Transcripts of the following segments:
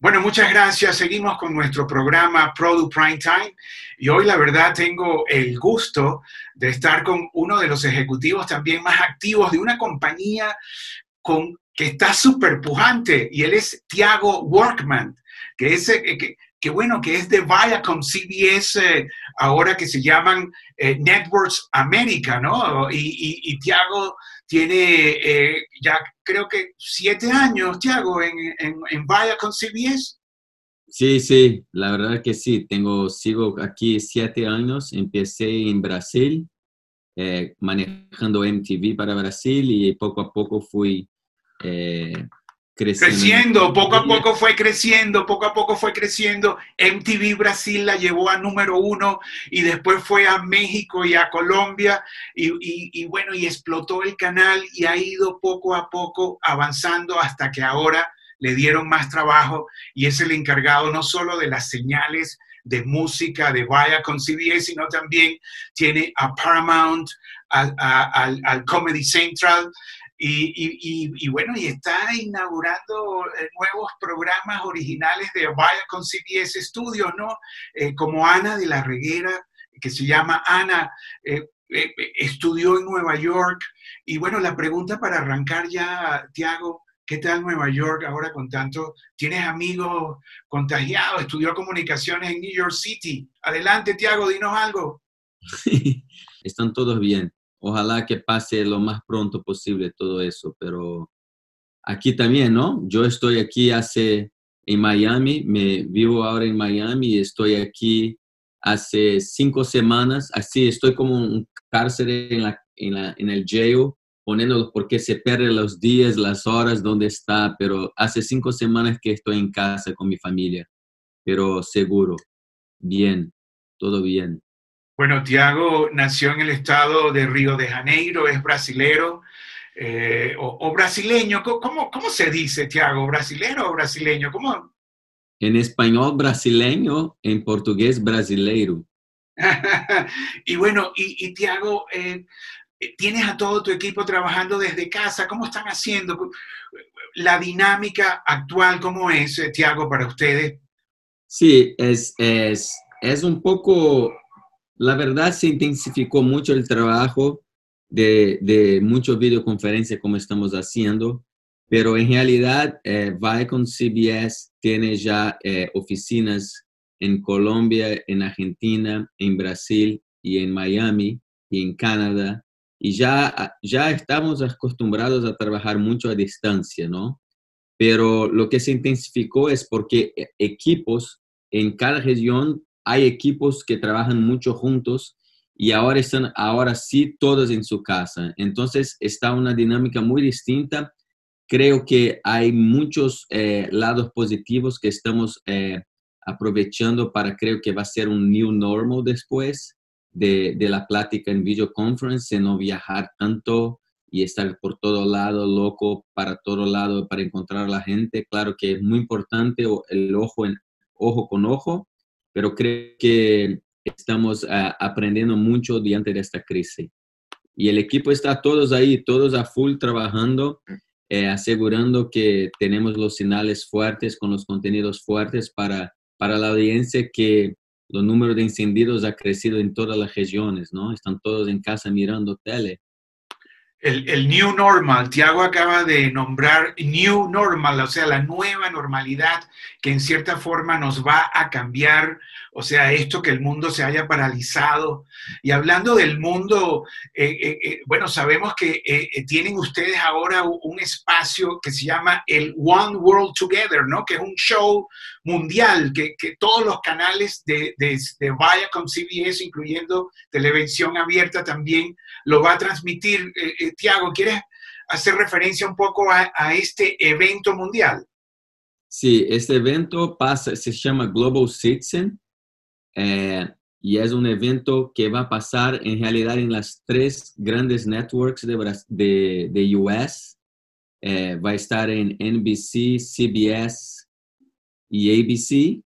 Bueno, muchas gracias. Seguimos con nuestro programa Product Prime Time y hoy la verdad tengo el gusto de estar con uno de los ejecutivos también más activos de una compañía con, que está súper pujante y él es Tiago Workman, que es, eh, que, bueno, que es de Viacom CBS, eh, ahora que se llaman eh, Networks América, ¿no? Y, y, Tiago tiene eh, ya creo que siete años, Tiago, en, en, en con CBS. Sí, sí, la verdad que sí. Tengo, sigo aquí siete años. Empecé en Brasil, manejando MTV para Brasil y poco a poco fui creciendo. poco a poco fue creciendo, poco a poco fue creciendo. MTV Brasil la llevó a número uno y después fue a México y a Colombia y, bueno, y explotó el canal y ha ido poco a poco avanzando hasta que ahora le dieron más trabajo y es el encargado no solo de las señales de música de Vaya con CBS, sino también tiene a Paramount, al Comedy Central, y, bueno, y está inaugurando eh, nuevos programas originales de Vaya con CBS Studios, ¿no? Eh, como Ana de la Reguera, que se llama Ana, eh, estudió en Nueva York. Y bueno, la pregunta para arrancar ya, Tiago, ¿qué tal Nueva York ahora con tanto? ¿Tienes amigos contagiados? Estudió comunicaciones en New York City. Adelante, Tiago, dinos algo. Están todos bien ojalá que pase lo más pronto posible todo eso, pero aquí también, ¿no? Yo estoy aquí hace, en Miami, me vivo ahora en Miami y estoy aquí hace cinco semanas, así estoy como un cárcel en, la, en, la, en el jail, poniéndolo porque se pierden los días, las horas, donde está, pero hace cinco semanas que estoy en casa con mi familia, pero seguro, bien, todo bien. Bueno, Tiago nació en el estado de Río de Janeiro, es brasilero eh, o, brasileño. ¿Cómo, ¿Cómo, se dice, Tiago? ¿Brasilero o brasileño? ¿Cómo? En español brasileño, en portugués brasileiro. y bueno, y, Tiago, eh, tienes a todo tu equipo trabajando desde casa. ¿Cómo están haciendo? La dinámica actual, ¿cómo es, eh, Tiago, para ustedes? Sí, es, es, es un poco la verdad se intensificó mucho el trabajo de, de videoconferencias como estamos haciendo, pero en realidad eh, CBS tiene ya eh, oficinas en Colombia, en Argentina, en Brasil y en Miami y en Canadá. Y ya, ya estamos acostumbrados a trabajar mucho a distancia, ¿no? Pero lo que se intensificó es porque eh, equipos en cada región hay equipos que trabajan mucho juntos y ahora están, ahora sí, todos en su casa. Entonces está una dinámica muy distinta. Creo que hay muchos eh, lados positivos que estamos eh, aprovechando para creo que va a ser un new normal después de, la plática en videoconference, de no viajar tanto y estar por todo lado, loco, para todo lado, para encontrar a la gente. Claro que es muy importante el ojo con ojo, pero creo que estamos ah, aprendiendo mucho durante esta crisis. Y el equipo está todos ahí, todos a full trabajando, eh, asegurando que tenemos los señales fuertes con los contenidos fuertes para, para la audiencia que los números de encendidos ha crecido en todas las regiones, ¿no? Están todos en casa mirando tele el, new normal. Tiago acaba de nombrar new normal, o sea, la nueva normalidad que en cierta forma nos va a cambiar, o sea, esto que el mundo se haya paralizado. Y hablando del mundo, eh, eh, eh, bueno, sabemos que tienen ustedes ahora un espacio que se llama el One World Together, ¿no? Que es un show mundial, que, todos los canales de, de, de Viacom CBS, incluyendo televisión abierta también, lo va a transmitir. Tiago, ¿quieres hacer referencia un poco a, este evento mundial? Sí, este evento pasa, se llama Global Citizen eh, y es un evento que va a pasar en realidad en las tres grandes networks de, de, US. Eh, va a estar en NBC, CBS y ABC.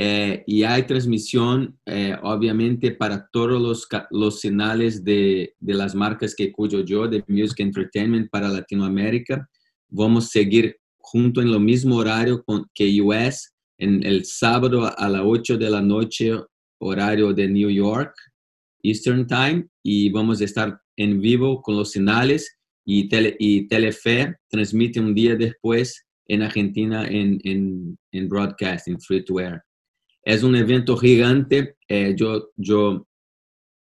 Eh, y hay transmisión, eh, obviamente, para todos los, los canales de, de, las marcas que cuyo yo, de Music Entertainment para Latinoamérica. Vamos a seguir junto en lo mismo horario con, que US, en el sábado a las 8 de la noche, horario de New York, Eastern Time, y vamos a estar en vivo con los finales y, tele, y Telefe transmite un día después en Argentina en, en, en broadcast, en free to air. Es un evento gigante. Eh, yo, yo,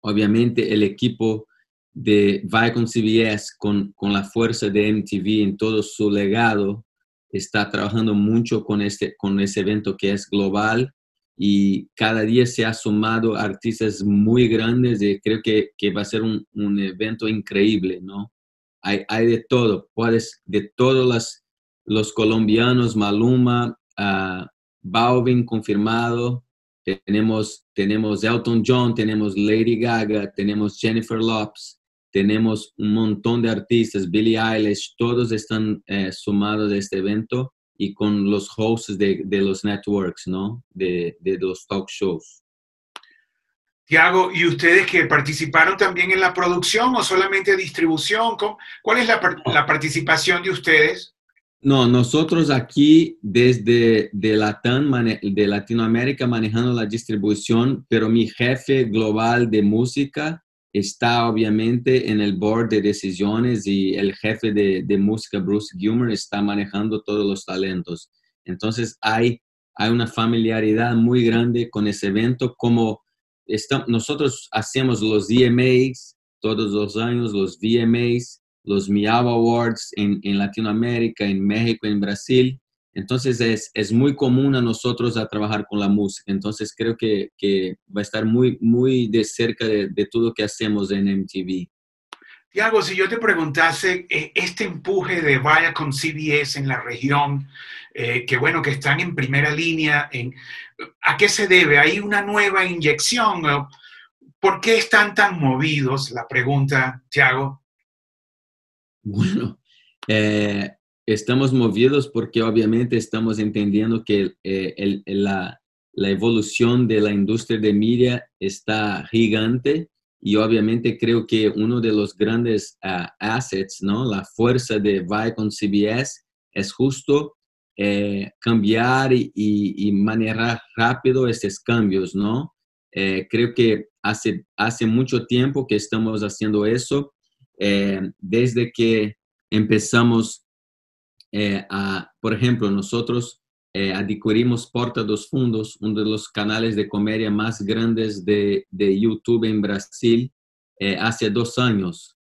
obviamente, el equipo de Viacom CBS con, con la fuerza de MTV en todo su legado está trabajando mucho con este con ese evento que es global y cada día se ha sumado artistas muy grandes y creo que, va a ser un, evento increíble, ¿no? Hay, de todo, puedes, de todos los, los colombianos, Maluma, uh, Balvin confirmado, tenemos, tenemos Elton John, tenemos Lady Gaga, tenemos Jennifer Lopez, tenemos un montón de artistas, Billie Eilish, todos están eh, sumados a este evento y con los hosts de, de los networks, ¿no? De, de, los talk shows. Tiago, ¿y ustedes que participaron también en la producción o solamente distribución? ¿Cuál es la, la participación de ustedes? No, nosotros aquí desde de, Latam, de Latinoamérica manejando la distribución, pero mi jefe global de música está obviamente en el board de decisiones y el jefe de, de música, Bruce Gilmer, está manejando todos los talentos. Entonces hay, hay una familiaridad muy grande con ese evento, como nosotros hacemos los VMAs todos los años, los VMAs, los Miao Awards en, en, Latinoamérica, en México, en Brasil. Entonces es, es, muy común a nosotros a trabajar con la música. Entonces creo que, que va a estar muy, muy de cerca de, de todo lo que hacemos en MTV. Tiago, si yo te preguntase eh, este empuje de Vaya con CBS en la región, eh, que bueno, que están en primera línea, en, ¿a qué se debe? ¿Hay una nueva inyección? ¿Por qué están tan movidos? La pregunta, Tiago. Bueno, eh, estamos movidos porque obviamente estamos entendiendo que eh, la, evolución de la industria de media está gigante y obviamente creo que uno de los grandes uh, assets, ¿no? la fuerza de Viacom CBS es justo eh, cambiar y, y, manejar rápido estos cambios, ¿no? Eh, creo que hace, hace mucho tiempo que estamos haciendo eso desde que empezamos eh, a, por ejemplo, nosotros eh, adquirimos Porta dos Fundos, uno de los canales de comedia más grandes de, de YouTube en Brasil, hace dos años,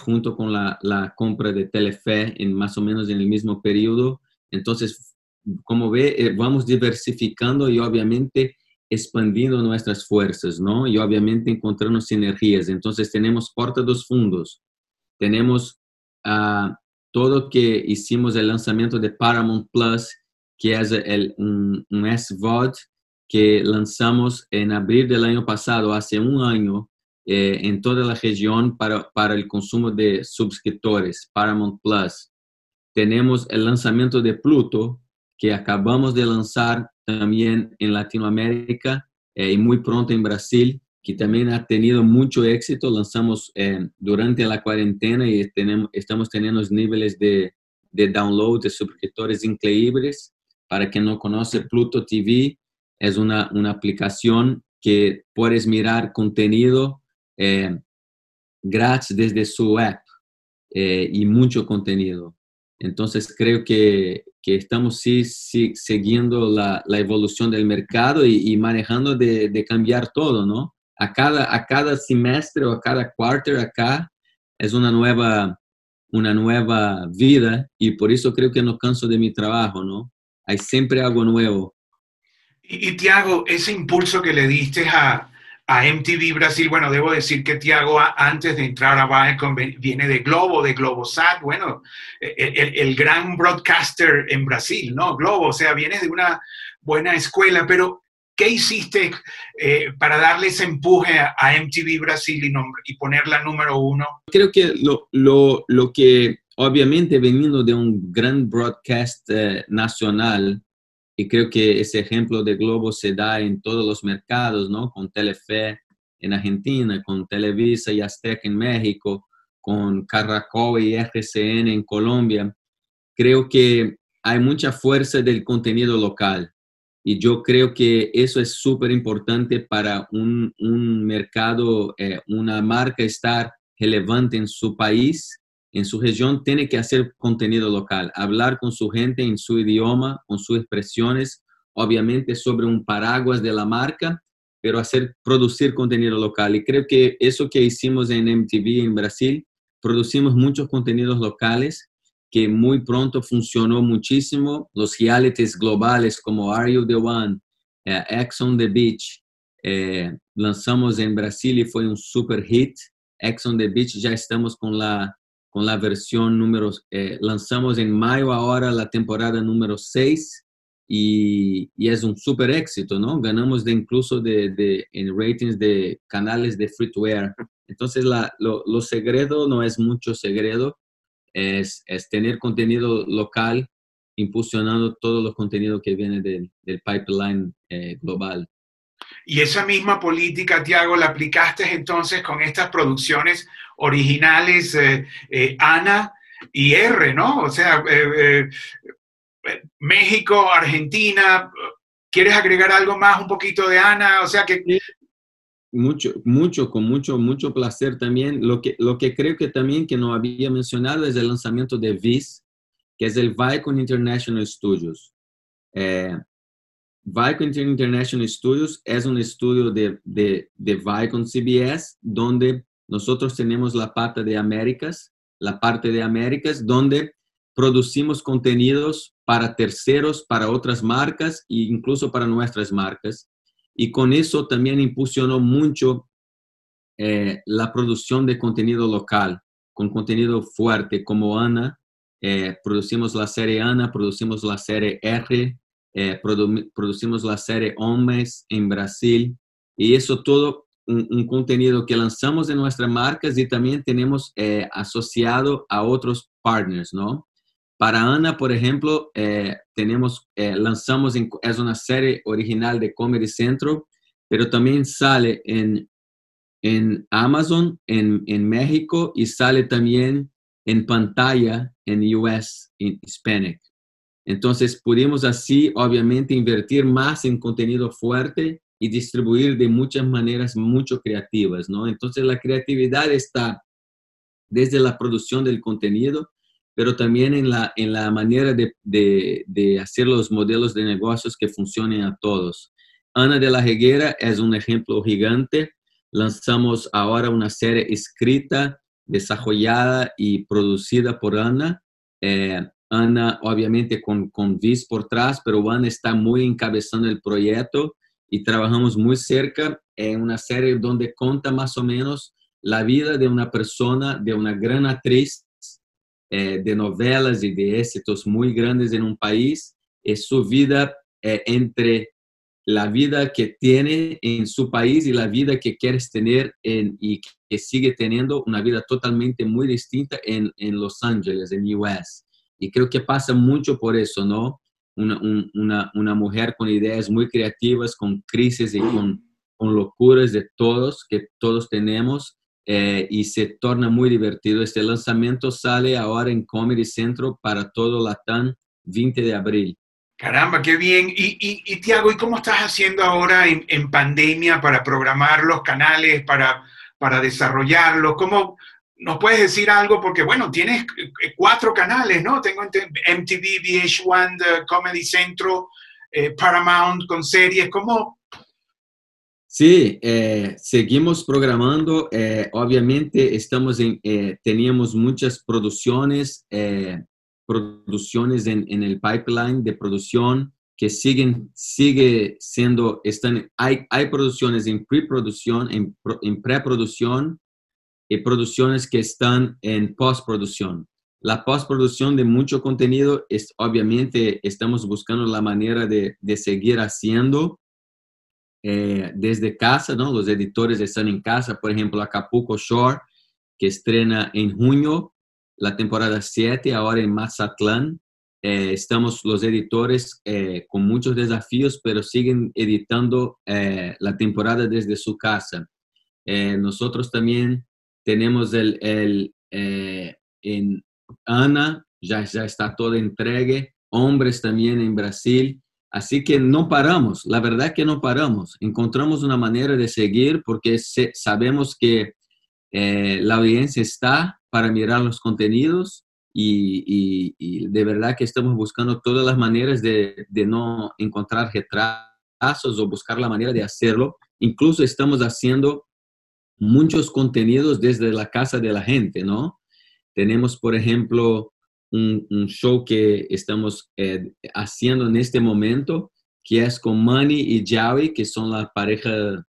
junto con la, la, compra de Telefe, en más o menos en el mismo periodo. Entonces, como ve, vamos diversificando y obviamente expandiendo nuestras fuerzas, ¿no? Y obviamente encontrando sinergias. Entonces tenemos Porta dos Fundos, tenemos uh, todo que hicimos el lanzamiento de Paramount Plus, que es el, un, un SVOD que lanzamos en abril del año pasado, hace un año, eh, en toda la región para, para el consumo de suscriptores, Paramount Plus. Tenemos el lanzamiento de Pluto, que acabamos de lanzar también en Latinoamérica eh, y muy pronto en Brasil, que también ha tenido mucho éxito. Lanzamos eh, durante la cuarentena y tenemos, estamos teniendo niveles de, de download de suscriptores increíbles. Para quien no conoce, Pluto TV es una, una aplicación que puedes mirar contenido eh, gratis desde su app eh, y mucho contenido. Entonces creo que, que estamos sí, sí, siguiendo la, la, evolución del mercado y, y manejando de, de, cambiar todo, ¿no? A cada, a cada semestre o a cada quarter acá es una nueva, una nueva vida y por eso creo que no canso de mi trabajo, ¿no? Hay siempre algo nuevo. Y, Tiago, ese impulso que le diste a, a MTV Brasil, bueno, debo decir que Tiago antes de entrar a Viacom viene de Globo, de Globosat, bueno, e, e, el, el, gran broadcaster en Brasil, ¿no? Globo, o sea, viene de una buena escuela, pero ¿Qué hiciste eh, para darle ese empuje a, MTV Brasil y, y, ponerla número uno? Creo que lo, lo, lo, que, obviamente, veniendo de un gran broadcast eh, nacional, y creo que ese ejemplo de Globo se da en todos los mercados, ¿no? Con Telefe en Argentina, con Televisa y Azteca en México, con Caracol y RCN en Colombia. Creo que hay mucha fuerza del contenido local. Y yo creo que eso es súper importante para un, un mercado, eh, una marca estar relevante en su país, en su región, tiene que hacer contenido local, hablar con su gente en su idioma, con sus expresiones, obviamente sobre un paraguas de la marca, pero hacer, producir contenido local. Y creo que eso que hicimos en MTV en Brasil, producimos muchos contenidos locales que muy pronto funcionó muchísimo. Los realities globales como Are You the One, eh, X on the Beach, eh, lanzamos en Brasil y fue un super hit. X on the Beach ya estamos con la, con la versión número, eh, lanzamos en mayo ahora la temporada número 6 y, y, es un super éxito, ¿no? Ganamos de incluso de, de, en ratings de canales de free to air. Entonces, la, lo, lo segredo no es mucho segredo, es, es tener contenido local impulsionando todos los contenidos que vienen del, del pipeline eh, global. Y esa misma política, Tiago, la aplicaste entonces con estas producciones originales eh, eh, Ana y R, ¿no? O sea, México, Argentina. ¿Quieres agregar algo más, un poquito de Ana? O sea que mucho, mucho, con mucho, mucho placer también. Lo que, lo que creo que también que no había mencionado es el lanzamiento de VIS, que es el Vicon International Studios. Eh, Vicon International Studios es un estudio de, de, de Vicon CBS, donde nosotros tenemos la pata de Américas, la parte de Américas, donde producimos contenidos para terceros, para otras marcas e incluso para nuestras marcas y con eso también impulsionó mucho eh, la producción de contenido local, con contenido fuerte como Ana. Eh, producimos la serie Ana, producimos la serie R, eh, producimos la serie Hombres en Brasil y eso todo un, contenido que lanzamos en nuestras marcas y también tenemos asociado a otros partners, ¿no? Para Ana, por ejemplo, eh, tenemos, eh, lanzamos, es una serie original de Comedy Central, pero también sale en, en Amazon, en, en México, y sale también en pantalla en US, en Hispanic. Entonces, pudimos así, obviamente, invertir más en contenido fuerte y distribuir de muchas maneras mucho creativas, ¿no? Entonces, la creatividad está desde la producción del contenido, pero también en la, en la manera de, de, hacer los modelos de negocios que funcionen a todos. Ana de la Reguera es un ejemplo gigante. Lanzamos ahora una serie escrita, desarrollada y producida por Ana. Eh, Ana, obviamente, con, con Viz por atrás, pero Ana está muy encabezando el proyecto y trabajamos muy cerca en una serie donde cuenta más o menos la vida de una persona, de una gran actriz eh, de novelas y de éxitos muy grandes en un país, es su vida eh, entre la vida que tiene en su país y la vida que quieres tener en, y que sigue teniendo una vida totalmente muy distinta en, en Los Ángeles, en US. Y creo que pasa mucho por eso, ¿no? Una, una, una mujer con ideas muy creativas, con crisis y con, con locuras de todos, que todos tenemos, eh, y se torna muy divertido. Este lanzamiento sale ahora en Comedy Central para todo Latam 20 de abril. Caramba, qué bien. Y, y, y Tiago, ¿y cómo estás haciendo ahora en, en, pandemia para programar los canales, para, para desarrollarlos? ¿Cómo nos puedes decir algo? Porque, bueno, tienes cuatro canales, ¿no? Tengo MTV, VH1, Comedy Central, eh, Paramount con series. ¿Cómo, Sí, eh, seguimos programando. Eh, obviamente estamos en, eh, teníamos muchas producciones, producciones en, en, el pipeline de producción que siguen, sigue siendo, están, hay, hay producciones en preproducción, en, en preproducción y producciones que están en postproducción. La postproducción de mucho contenido es, obviamente, estamos buscando la manera de, de seguir haciendo eh, desde casa, ¿no? Los editores están en casa, por ejemplo, Acapulco Shore, que estrena en junio la temporada 7, ahora en Mazatlán. Eh, estamos los editores eh, con muchos desafíos, pero siguen editando la temporada desde su casa. nosotros también tenemos el, el en Ana, ya, ya está todo entregue. hombres también en Brasil. Así que no paramos, la verdad que no paramos. Encontramos una manera de seguir porque sabemos que eh, la audiencia está para mirar los contenidos y, de verdad que estamos buscando todas las maneras de, de no encontrar retrasos o buscar la manera de hacerlo. Incluso estamos haciendo muchos contenidos desde la casa de la gente, ¿no? Tenemos, por ejemplo, un, show que estamos eh, haciendo en este momento, que es con Manny y Javi, que son la pareja,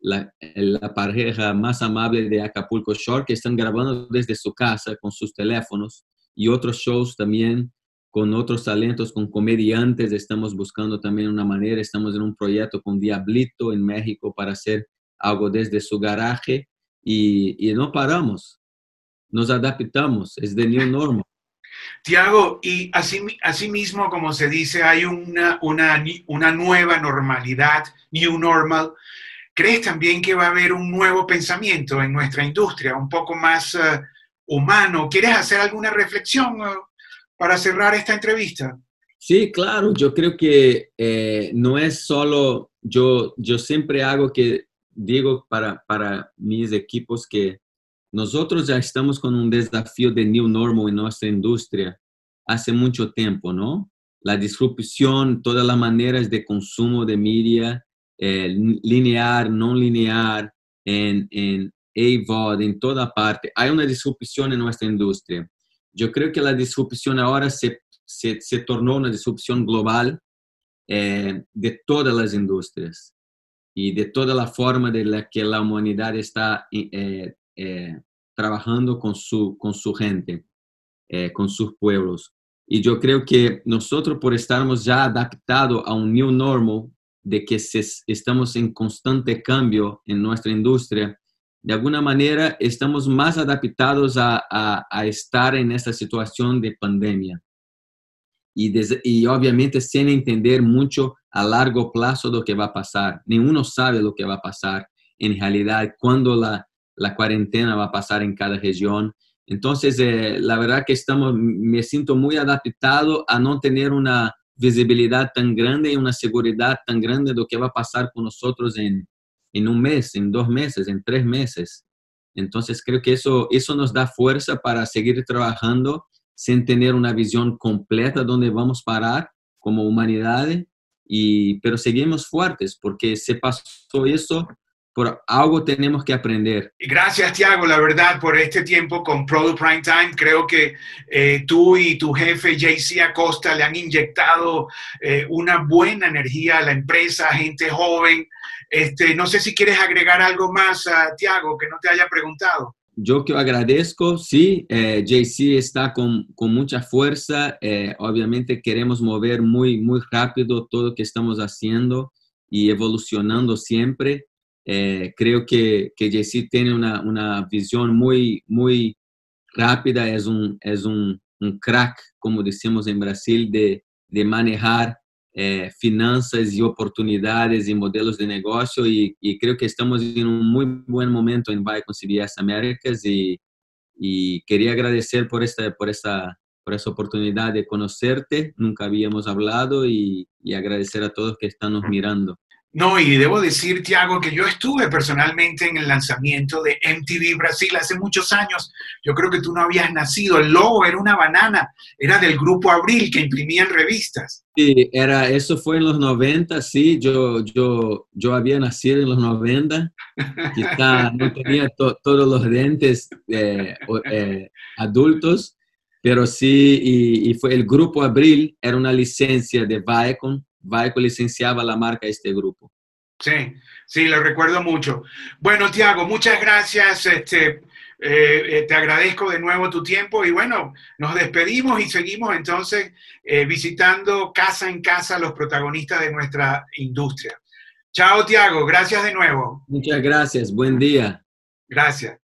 la, la, pareja más amable de Acapulco Shore, que están grabando desde su casa con sus teléfonos y otros shows también con otros talentos, con comediantes. Estamos buscando también una manera, estamos en un proyecto con Diablito en México para hacer algo desde su garaje y, y no paramos, nos adaptamos, es de new normal. Tiago, y así, así mismo, como se dice, hay una, una, una nueva normalidad, new normal. ¿Crees también que va a haber un nuevo pensamiento en nuestra industria, un poco más eh, humano? ¿Quieres hacer alguna reflexión eh, para cerrar esta entrevista? Sí, claro, yo creo que eh, no es solo, yo, yo siempre hago que digo para, para mis equipos que nosotros ya estamos con un desafío de new normal en nuestra industria hace mucho tiempo, ¿no? La disrupción, todas las maneras de consumo de media, eh, lineal, no lineal, en, en AVOD, en toda parte. Hay una disrupción en nuestra industria. Yo creo que la disrupción ahora se, se, se tornó una disrupción global eh, de todas las industrias y de toda la forma de la que la humanidad está eh, eh, trabajando con su, con su gente, eh, con sus pueblos. Y yo creo que nosotros por estarmos ya adaptados a un new normal, de que estamos en constante cambio en nuestra industria, de alguna manera estamos más adaptados a, a, estar en esta situación de pandemia. Y, y obviamente sin entender mucho a largo plazo lo que va a pasar. Ninguno sabe lo que va a pasar en realidad, cuándo la, la cuarentena va a pasar en cada región. Entonces, eh, la verdad que estamos, me siento muy adaptado a no tener una visibilidad tan grande y una seguridad tan grande de lo que va a pasar con nosotros en, en un mes, en dos meses, en tres meses. Entonces, creo que eso, eso nos da fuerza para seguir trabajando sin tener una visión completa de dónde vamos a parar como humanidad y, pero seguimos fuertes porque se pasó eso, por algo tenemos que aprender. Gracias, Tiago, la verdad, por este tiempo con Product Prime Time. Creo que eh, tú y tu jefe, JC Acosta, le han inyectado eh, una buena energía a la empresa, gente joven. Este, no sé si quieres agregar algo más, a Tiago, que no te haya preguntado yo que agradezco, sí, eh, JC está con, con mucha fuerza, eh, obviamente queremos mover muy, muy rápido todo lo que estamos haciendo y evolucionando siempre. Eh, creo que, que JC tiene una, una, visión muy, muy rápida, es un, es un, un crack, como decimos en Brasil, de, de manejar eh, finanzas y oportunidades y modelos de negocio y, y, creo que estamos en un muy buen momento en Buy CBS Américas y, y, quería agradecer por esta, por, esta, por esta oportunidad de conocerte, nunca habíamos hablado y, y agradecer a todos que están nos mirando. No, y debo decir, Tiago, que yo estuve personalmente en el lanzamiento de MTV Brasil hace muchos años. Yo creo que tú no habías nacido. El logo era una banana, era del grupo Abril que imprimían revistas. Sí, era, eso fue en los 90, sí. Yo, yo, yo había nacido en los 90. Quizá no tenía todos los dientes eh, eh, adultos, pero sí, y, y, fue el grupo Abril, era una licencia de Viacom Vaico licenciaba la marca a este grupo. Sí, sí, lo recuerdo mucho. Bueno, Tiago, muchas gracias. Este, eh, eh, te agradezco de nuevo tu tiempo y bueno, nos despedimos y seguimos entonces eh, visitando casa en casa los protagonistas de nuestra industria. Chao, Tiago, gracias de nuevo. Muchas gracias, buen día. Gracias.